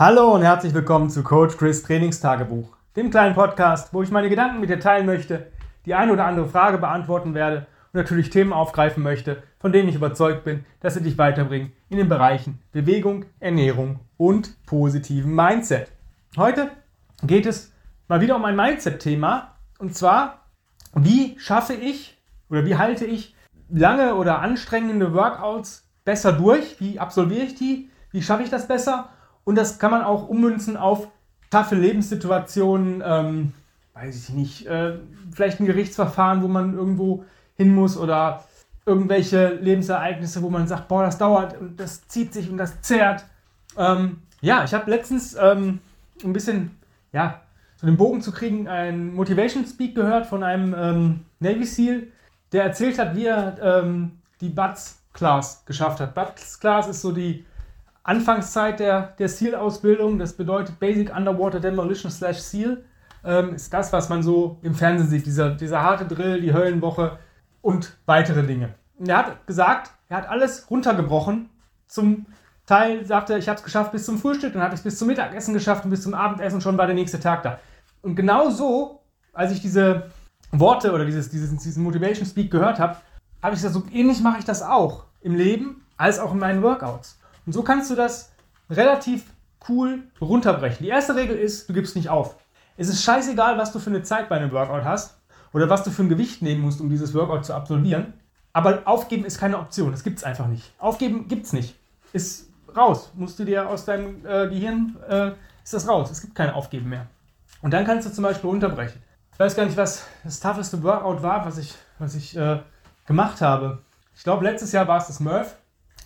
Hallo und herzlich willkommen zu Coach Chris Trainingstagebuch, dem kleinen Podcast, wo ich meine Gedanken mit dir teilen möchte, die eine oder andere Frage beantworten werde und natürlich Themen aufgreifen möchte, von denen ich überzeugt bin, dass sie dich weiterbringen in den Bereichen Bewegung, Ernährung und positiven Mindset. Heute geht es mal wieder um ein Mindset-Thema und zwar, wie schaffe ich oder wie halte ich lange oder anstrengende Workouts besser durch? Wie absolviere ich die? Wie schaffe ich das besser? Und das kann man auch ummünzen auf taffe Lebenssituationen, ähm, weiß ich nicht, äh, vielleicht ein Gerichtsverfahren, wo man irgendwo hin muss oder irgendwelche Lebensereignisse, wo man sagt, boah, das dauert und das zieht sich und das zerrt. Ähm, ja, ich habe letztens ähm, ein bisschen, ja, so den Bogen zu kriegen, ein Motivation Speak gehört von einem ähm, Navy SEAL, der erzählt hat, wie er ähm, die BUTS Class geschafft hat. BUTS Class ist so die Anfangszeit der, der SEAL-Ausbildung, das bedeutet Basic Underwater Demolition slash SEAL, ähm, ist das, was man so im Fernsehen sieht, dieser, dieser harte Drill, die Höllenwoche und weitere Dinge. Und er hat gesagt, er hat alles runtergebrochen. Zum Teil sagte er, ich habe es geschafft bis zum Frühstück, dann habe ich es bis zum Mittagessen geschafft und bis zum Abendessen schon war der nächste Tag da. Und genau so, als ich diese Worte oder dieses, dieses, diesen Motivation Speak gehört habe, habe ich gesagt, so ähnlich mache ich das auch im Leben als auch in meinen Workouts. Und so kannst du das relativ cool runterbrechen. Die erste Regel ist, du gibst nicht auf. Es ist scheißegal, was du für eine Zeit bei einem Workout hast oder was du für ein Gewicht nehmen musst, um dieses Workout zu absolvieren. Aber aufgeben ist keine Option. Das gibt es einfach nicht. Aufgeben gibt es nicht. Ist raus. Musst du dir aus deinem äh, Gehirn, äh, ist das raus. Es gibt kein Aufgeben mehr. Und dann kannst du zum Beispiel unterbrechen. Ich weiß gar nicht, was das tougheste Workout war, was ich, was ich äh, gemacht habe. Ich glaube, letztes Jahr war es das Murph.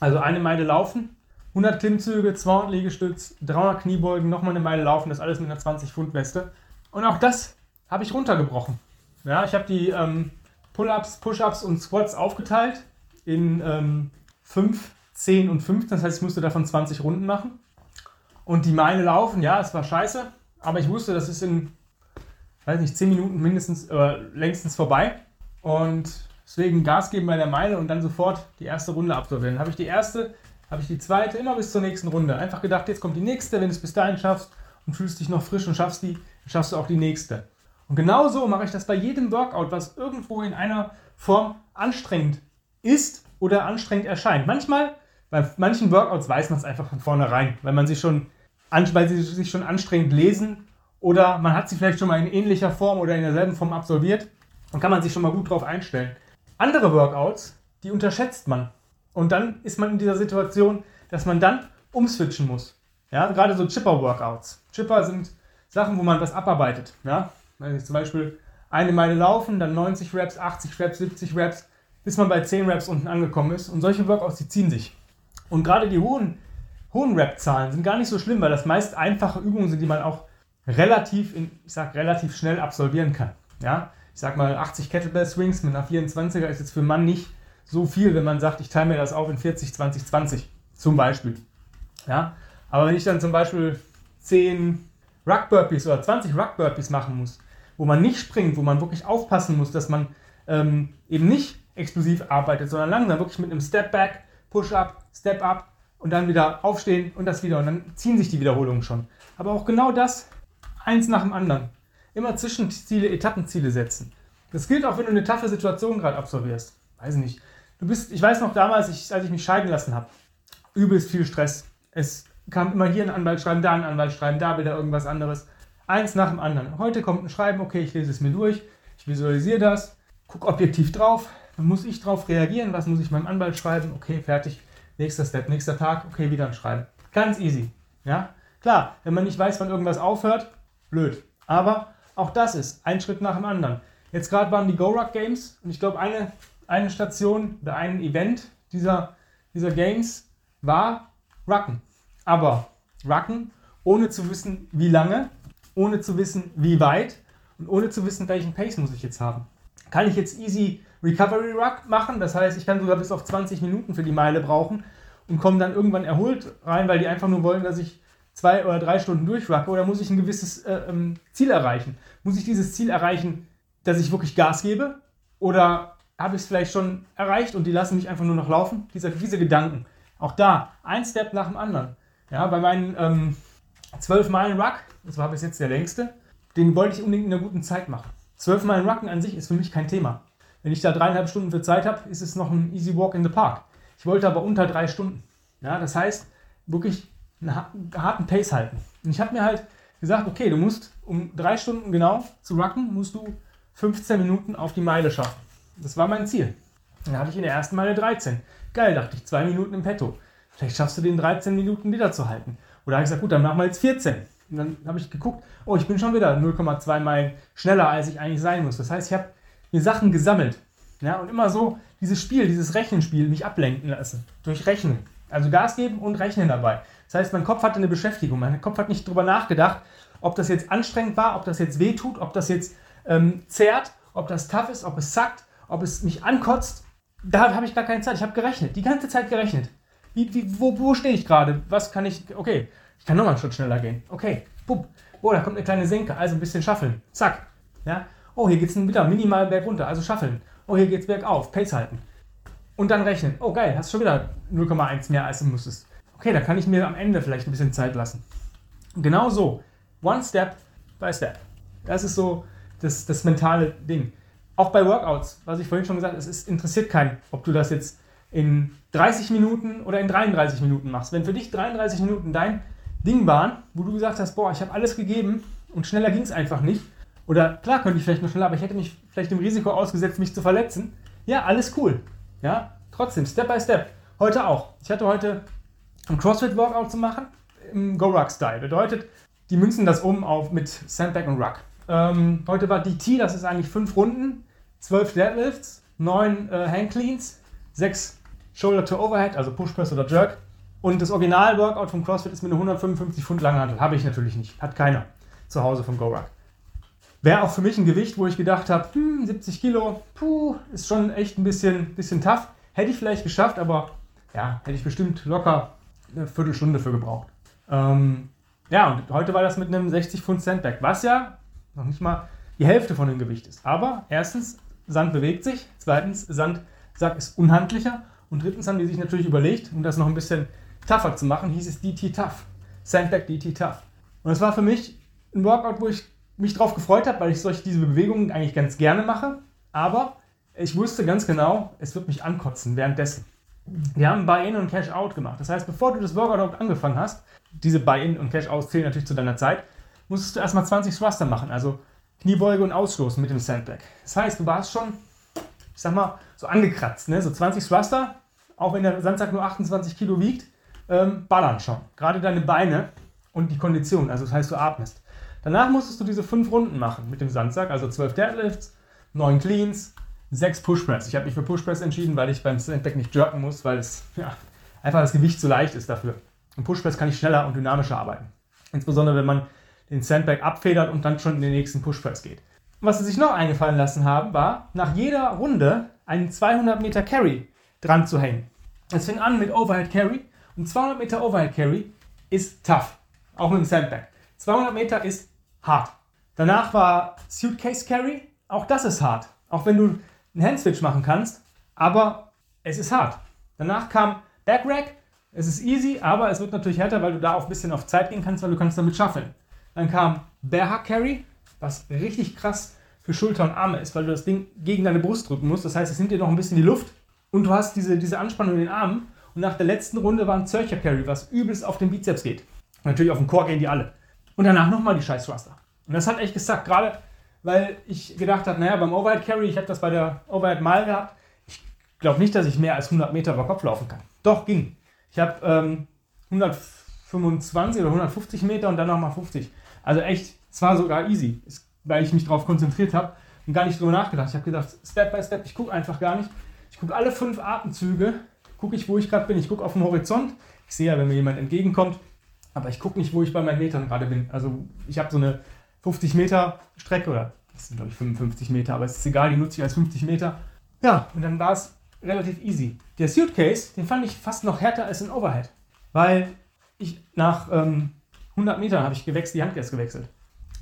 Also eine Meile laufen 100 Klimmzüge, 200 Liegestütz, 300 Kniebeugen, nochmal eine Meile laufen, das alles mit einer 20-Pfund-Weste. Und auch das habe ich runtergebrochen. Ja, ich habe die ähm, Pull-Ups, Push-Ups und Squats aufgeteilt in ähm, 5, 10 und 15. Das heißt, ich musste davon 20 Runden machen. Und die Meile laufen, ja, es war scheiße, aber ich wusste, das ist in, weiß nicht, 10 Minuten mindestens, äh, längstens vorbei. Und deswegen Gas geben bei der Meile und dann sofort die erste Runde absolvieren. Dann habe ich die erste habe ich die zweite immer bis zur nächsten Runde. Einfach gedacht, jetzt kommt die nächste, wenn du es bis dahin schaffst und fühlst dich noch frisch und schaffst die, dann schaffst du auch die nächste. Und genauso mache ich das bei jedem Workout, was irgendwo in einer Form anstrengend ist oder anstrengend erscheint. Manchmal, bei manchen Workouts weiß man es einfach von vornherein, weil man sie schon, weil sie sich schon anstrengend lesen oder man hat sie vielleicht schon mal in ähnlicher Form oder in derselben Form absolviert und kann man sich schon mal gut drauf einstellen. Andere Workouts, die unterschätzt man. Und dann ist man in dieser Situation, dass man dann umswitchen muss. Ja, gerade so Chipper-Workouts. Chipper sind Sachen, wo man was abarbeitet. Ja, ich zum Beispiel eine Meile laufen, dann 90 Reps, 80 Reps, 70 Reps, bis man bei 10 Reps unten angekommen ist. Und solche Workouts, die ziehen sich. Und gerade die hohen, hohen Rep-Zahlen sind gar nicht so schlimm, weil das meist einfache Übungen sind, die man auch relativ, in, ich sag, relativ schnell absolvieren kann. Ja, ich sag mal 80 Kettlebell Swings mit einer 24er ist jetzt für einen Mann nicht so viel, wenn man sagt, ich teile mir das auf in 40, 20, 20 zum Beispiel. Ja? Aber wenn ich dann zum Beispiel 10 Rug Burpees oder 20 Rug Burpees machen muss, wo man nicht springt, wo man wirklich aufpassen muss, dass man ähm, eben nicht explosiv arbeitet, sondern langsam wirklich mit einem Step Back, Push Up, Step Up und dann wieder aufstehen und das wieder und dann ziehen sich die Wiederholungen schon. Aber auch genau das, eins nach dem anderen. Immer Zwischenziele, Etappenziele setzen. Das gilt auch, wenn du eine taffe Situation gerade absolvierst. Weiß nicht, Du bist, ich weiß noch damals, ich, als ich mich scheiden lassen habe, übelst viel Stress. Es kam immer hier ein Anwalt schreiben, da ein Anwalt schreiben, da wieder irgendwas anderes. Eins nach dem anderen. Heute kommt ein Schreiben, okay, ich lese es mir durch, ich visualisiere das, gucke objektiv drauf, dann muss ich drauf reagieren, was muss ich meinem Anwalt schreiben, okay, fertig, nächster Step, nächster Tag, okay, wieder ein Schreiben. Ganz easy. Ja, klar, wenn man nicht weiß, wann irgendwas aufhört, blöd. Aber auch das ist ein Schritt nach dem anderen. Jetzt gerade waren die Go-Rock Games und ich glaube, eine eine Station oder ein Event dieser, dieser Games war Rucken. Aber Rucken, ohne zu wissen, wie lange, ohne zu wissen, wie weit und ohne zu wissen, welchen Pace muss ich jetzt haben. Kann ich jetzt easy Recovery Ruck machen, das heißt, ich kann sogar bis auf 20 Minuten für die Meile brauchen und komme dann irgendwann erholt rein, weil die einfach nur wollen, dass ich zwei oder drei Stunden durchrucke oder muss ich ein gewisses äh, ähm, Ziel erreichen? Muss ich dieses Ziel erreichen, dass ich wirklich Gas gebe? Oder habe ich es vielleicht schon erreicht und die lassen mich einfach nur noch laufen. Diese, diese Gedanken. Auch da, ein Step nach dem anderen. Ja, bei meinen ähm, 12 Meilen Ruck, das war bis jetzt der längste, den wollte ich unbedingt in einer guten Zeit machen. 12 Meilen Rucken an sich ist für mich kein Thema. Wenn ich da dreieinhalb Stunden für Zeit habe, ist es noch ein easy walk in the park. Ich wollte aber unter drei Stunden. Ja, das heißt, wirklich einen harten Pace halten. Und ich habe mir halt gesagt, okay, du musst um drei Stunden genau zu rucken, musst du 15 Minuten auf die Meile schaffen. Das war mein Ziel. Dann hatte ich in der ersten Meile 13. Geil, dachte ich, zwei Minuten im Petto. Vielleicht schaffst du den 13 Minuten wieder zu halten. Oder habe ich gesagt, gut, dann machen wir jetzt 14. Und dann habe ich geguckt, oh, ich bin schon wieder 0,2 Meilen schneller, als ich eigentlich sein muss. Das heißt, ich habe mir Sachen gesammelt. Ja, und immer so dieses Spiel, dieses Rechenspiel mich ablenken lassen. Durch Rechnen. Also Gas geben und Rechnen dabei. Das heißt, mein Kopf hatte eine Beschäftigung. Mein Kopf hat nicht darüber nachgedacht, ob das jetzt anstrengend war, ob das jetzt wehtut, ob das jetzt ähm, zerrt, ob das tough ist, ob es zackt, ob es mich ankotzt. Da habe ich gar keine Zeit. Ich habe gerechnet, die ganze Zeit gerechnet. Wie, wie, wo, wo stehe ich gerade? Was kann ich. Okay, ich kann nochmal einen Schritt schneller gehen. Okay, bupp. Oh, da kommt eine kleine Senke, also ein bisschen schaffeln. Zack. Ja. Oh, hier geht es wieder minimal bergunter, also schaffeln. Oh, hier geht es bergauf, Pace halten. Und dann rechnen. Oh, geil, hast schon wieder 0,1 mehr, als du musstest. Okay, da kann ich mir am Ende vielleicht ein bisschen Zeit lassen. genau so. One step by step. Das ist so das, das mentale Ding. Auch bei Workouts, was ich vorhin schon gesagt habe, es ist, interessiert keinen, ob du das jetzt in 30 Minuten oder in 33 Minuten machst. Wenn für dich 33 Minuten dein Ding waren, wo du gesagt hast, boah, ich habe alles gegeben und schneller ging es einfach nicht. Oder klar könnte ich vielleicht noch schneller, aber ich hätte mich vielleicht dem Risiko ausgesetzt, mich zu verletzen. Ja, alles cool. Ja, trotzdem, Step by Step. Heute auch. Ich hatte heute ein CrossFit-Workout zu machen im Go-Ruck-Style. Bedeutet, die münzen das um auf mit Sandbag und Ruck. Ähm, heute war DT, das ist eigentlich fünf Runden, zwölf Deadlifts, neun äh, Hand Cleans, sechs Shoulder to Overhead, also Push Press oder Jerk. Und das Original-Workout vom CrossFit ist mit einer 155 Pfund Langhantel. Habe ich natürlich nicht. Hat keiner zu Hause vom Go-Ruck. Wäre auch für mich ein Gewicht, wo ich gedacht habe, hm, 70 Kilo, puh, ist schon echt ein bisschen, bisschen tough. Hätte ich vielleicht geschafft, aber ja, hätte ich bestimmt locker eine Viertelstunde für gebraucht. Ähm, ja, und heute war das mit einem 60 Pfund Sandbag, was ja noch nicht mal die Hälfte von dem Gewicht ist. Aber erstens, Sand bewegt sich. Zweitens, Sandsack ist unhandlicher. Und drittens haben die sich natürlich überlegt, um das noch ein bisschen tougher zu machen, hieß es DT Tough. Sandbag DT Tough. Und es war für mich ein Workout, wo ich mich drauf gefreut habe, weil ich solche diese Bewegungen eigentlich ganz gerne mache. Aber ich wusste ganz genau, es wird mich ankotzen währenddessen. Wir haben Buy-In und Cash-Out gemacht. Das heißt, bevor du das Workout angefangen hast, diese Buy-In und Cash-Out zählen natürlich zu deiner Zeit, musstest du erstmal 20 Thruster machen, also Kniebeuge und Ausstoßen mit dem Sandbag. Das heißt, du warst schon, ich sag mal, so angekratzt, ne? so 20 Thruster, auch wenn der Sandsack nur 28 Kilo wiegt, ähm, ballern schon. Gerade deine Beine und die Kondition, also das heißt, du atmest. Danach musstest du diese fünf Runden machen mit dem Sandsack, also 12 Deadlifts, 9 Cleans, 6 Pushpress. Ich habe mich für Pushpress entschieden, weil ich beim Sandbag nicht jerken muss, weil es ja, einfach das Gewicht zu leicht ist dafür. Im Pushpress kann ich schneller und dynamischer arbeiten. Insbesondere wenn man den Sandbag abfedert und dann schon in den nächsten Pushpress geht. Was sie sich noch eingefallen lassen haben, war, nach jeder Runde einen 200 Meter Carry dran zu hängen. Es fing an mit Overhead Carry und 200 Meter Overhead Carry ist tough, auch mit dem Sandbag. 200 Meter ist hart. Danach war Suitcase Carry, auch das ist hart. Auch wenn du einen Handswitch machen kannst, aber es ist hart. Danach kam Back Rack, es ist easy, aber es wird natürlich härter, weil du da auch ein bisschen auf Zeit gehen kannst, weil du kannst damit schaffeln. Dann kam Bear Hug Carry, was richtig krass für Schulter und Arme ist, weil du das Ding gegen deine Brust drücken musst. Das heißt, es nimmt dir noch ein bisschen die Luft und du hast diese, diese Anspannung in den Armen. Und nach der letzten Runde war ein Zörcher Carry, was übelst auf den Bizeps geht. Natürlich auf den Core gehen die alle. Und danach nochmal die scheiß Thruster. Und das hat echt gesagt, gerade weil ich gedacht habe, naja, beim Overhead Carry, ich habe das bei der Overhead Mal gehabt, ich glaube nicht, dass ich mehr als 100 Meter über Kopf laufen kann. Doch, ging. Ich habe ähm, 125 oder 150 Meter und dann nochmal 50. Also echt, es war sogar easy, weil ich mich darauf konzentriert habe und gar nicht drüber nachgedacht. Ich habe gedacht, Step by Step, ich gucke einfach gar nicht. Ich gucke alle fünf Atemzüge, gucke ich, wo ich gerade bin. Ich gucke auf den Horizont. Ich sehe ja, wenn mir jemand entgegenkommt, aber ich gucke nicht, wo ich bei meinen Metern gerade bin. Also ich habe so eine 50 Meter Strecke oder das sind glaube ich 55 Meter, aber es ist egal, die nutze ich als 50 Meter. Ja, und dann war es relativ easy. Der Suitcase, den fand ich fast noch härter als ein Overhead, weil ich nach ähm, 100 Metern habe ich gewechselt, die Hand erst gewechselt.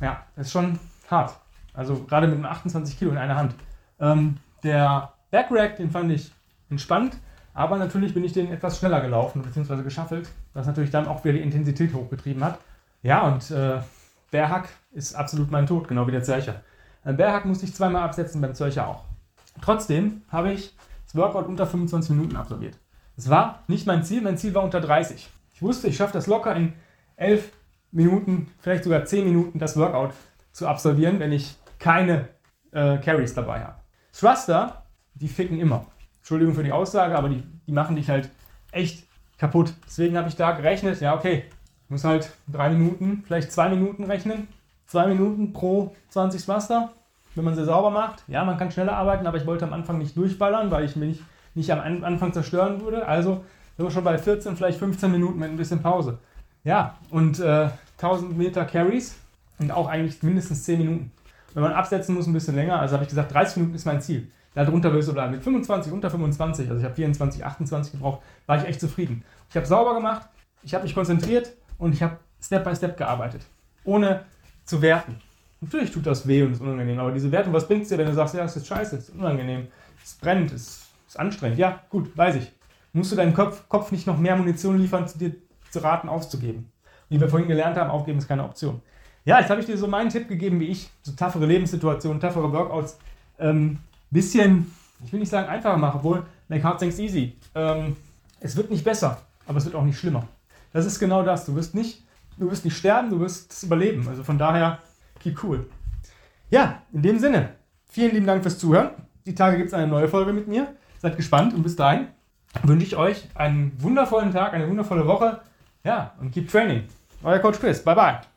Ja, das ist schon hart. Also gerade mit einem 28 Kilo in einer Hand. Ähm, der Backrack, den fand ich entspannt, aber natürlich bin ich den etwas schneller gelaufen bzw. geschaffelt, was natürlich dann auch wieder die Intensität hochgetrieben hat. Ja, und äh, Bärhack ist absolut mein Tod, genau wie der Zercher. Beim Bärhack musste ich zweimal absetzen, beim Zercher auch. Trotzdem habe ich das Workout unter 25 Minuten absolviert. Es war nicht mein Ziel, mein Ziel war unter 30. Ich wusste, ich schaffe das locker in 11 Minuten, vielleicht sogar 10 Minuten das Workout zu absolvieren, wenn ich keine äh, Carries dabei habe. Thruster, die ficken immer. Entschuldigung für die Aussage, aber die, die machen dich halt echt kaputt. Deswegen habe ich da gerechnet, ja okay, ich muss halt drei Minuten, vielleicht zwei Minuten rechnen. Zwei Minuten pro 20 Thruster, wenn man sie sauber macht. Ja, man kann schneller arbeiten, aber ich wollte am Anfang nicht durchballern, weil ich mich nicht am Anfang zerstören würde. Also sind wir schon bei 14, vielleicht 15 Minuten mit ein bisschen Pause. Ja, und äh, 1000 Meter Carries und auch eigentlich mindestens 10 Minuten. Wenn man absetzen muss, ein bisschen länger. Also habe ich gesagt, 30 Minuten ist mein Ziel. Darunter willst du bleiben. Mit 25, unter 25, also ich habe 24, 28 gebraucht, war ich echt zufrieden. Ich habe sauber gemacht, ich habe mich konzentriert und ich habe Step by Step gearbeitet. Ohne zu werten. Natürlich tut das weh und ist unangenehm, aber diese Wertung, was bringt es dir, wenn du sagst, ja, es ist scheiße, es ist unangenehm, es brennt, es ist anstrengend. Ja, gut, weiß ich. Musst du deinem Kopf, Kopf nicht noch mehr Munition liefern, zu dir zu raten, aufzugeben. Wie wir vorhin gelernt haben, aufgeben ist keine Option. Ja, jetzt habe ich dir so meinen Tipp gegeben, wie ich so toughere Lebenssituationen, toughere Workouts ähm, bisschen, ich will nicht sagen einfacher machen, obwohl make hard things easy. Ähm, es wird nicht besser, aber es wird auch nicht schlimmer. Das ist genau das. Du wirst nicht, du wirst nicht sterben, du wirst überleben. Also von daher, keep cool. Ja, in dem Sinne, vielen lieben Dank fürs Zuhören. Die Tage gibt es eine neue Folge mit mir. Seid gespannt und bis dahin wünsche ich euch einen wundervollen Tag, eine wundervolle Woche. Ja, und keep training. Euer Coach Chris. Bye bye.